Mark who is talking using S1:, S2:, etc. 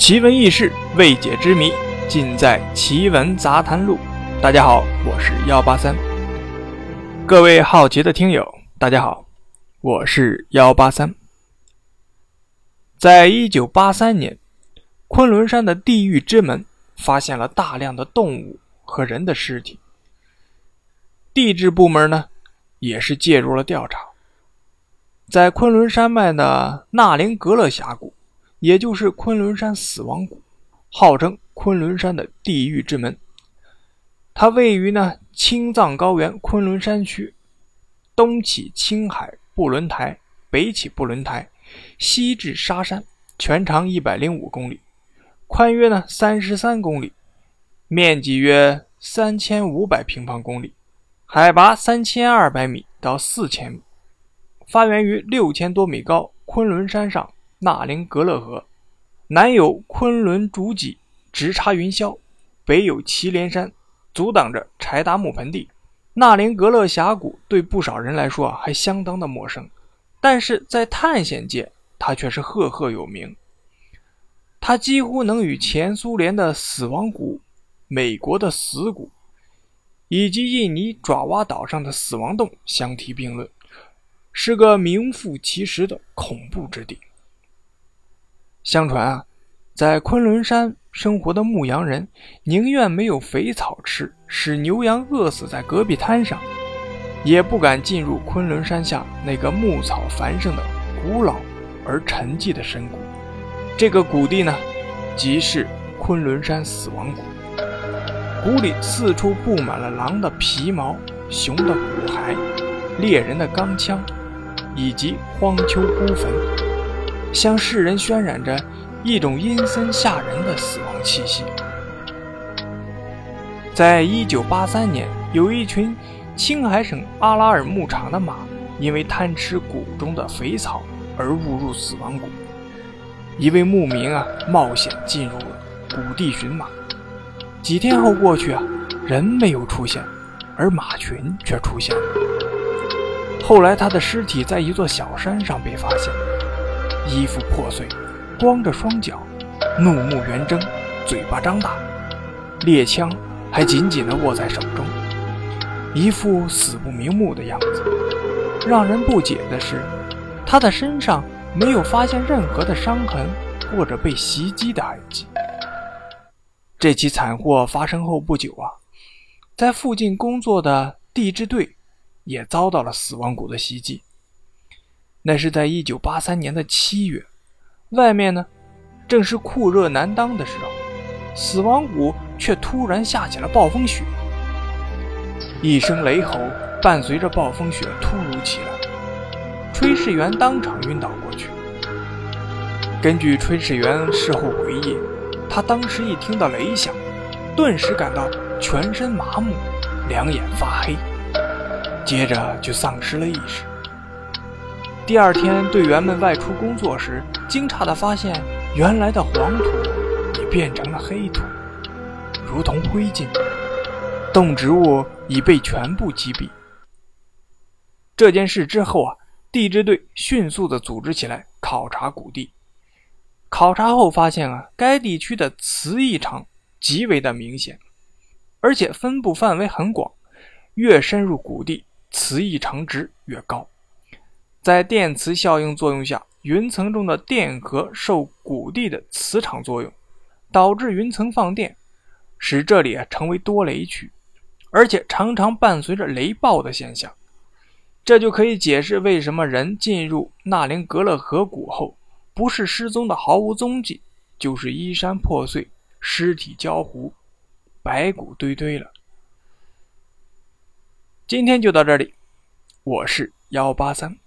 S1: 奇闻异事、未解之谜，尽在《奇闻杂谈录》。大家好，我是幺八三。各位好奇的听友，大家好，我是幺八三。在一九八三年，昆仑山的地狱之门发现了大量的动物和人的尸体。地质部门呢，也是介入了调查。在昆仑山脉的纳林格勒峡谷。也就是昆仑山死亡谷，号称昆仑山的地狱之门。它位于呢青藏高原昆仑山区，东起青海布伦台，北起布伦台，西至沙山，全长一百零五公里，宽约呢三十三公里，面积约三千五百平方公里，海拔三千二百米到四千米，发源于六千多米高昆仑山上。纳林格勒河，南有昆仑主脊直插云霄，北有祁连山阻挡着柴达木盆地。纳林格勒峡谷对不少人来说啊，还相当的陌生，但是在探险界，它却是赫赫有名。它几乎能与前苏联的死亡谷、美国的死谷，以及印尼爪哇岛上的死亡洞相提并论，是个名副其实的恐怖之地。相传啊，在昆仑山生活的牧羊人宁愿没有肥草吃，使牛羊饿死在戈壁滩上，也不敢进入昆仑山下那个牧草繁盛的古老而沉寂的深谷。这个谷地呢，即是昆仑山死亡谷。谷里四处布满了狼的皮毛、熊的骨骸、猎人的钢枪，以及荒丘孤坟。向世人渲染着一种阴森吓人的死亡气息。在一九八三年，有一群青海省阿拉尔牧场的马，因为贪吃谷中的肥草而误入死亡谷。一位牧民啊，冒险进入了谷地寻马。几天后过去啊，人没有出现，而马群却出现了。后来，他的尸体在一座小山上被发现。衣服破碎，光着双脚，怒目圆睁，嘴巴张大，猎枪还紧紧地握在手中，一副死不瞑目的样子。让人不解的是，他的身上没有发现任何的伤痕或者被袭击的痕迹。这起惨祸发生后不久啊，在附近工作的地质队也遭到了死亡谷的袭击。那是在一九八三年的七月，外面呢正是酷热难当的时候，死亡谷却突然下起了暴风雪。一声雷吼伴随着暴风雪突如其来，炊事员当场晕倒过去。根据炊事员事后回忆，他当时一听到雷响，顿时感到全身麻木，两眼发黑，接着就丧失了意识。第二天，队员们外出工作时，惊诧地发现，原来的黄土已变成了黑土，如同灰烬。动植物已被全部击毙。这件事之后啊，地质队迅速地组织起来考察谷地。考察后发现啊，该地区的磁异常极为的明显，而且分布范围很广，越深入谷地，磁异常值越高。在电磁效应作用下，云层中的电荷受谷地的磁场作用，导致云层放电，使这里啊成为多雷区，而且常常伴随着雷暴的现象。这就可以解释为什么人进入纳林格勒河谷后，不是失踪的毫无踪迹，就是衣衫破碎、尸体焦糊、白骨堆堆了。今天就到这里，我是幺八三。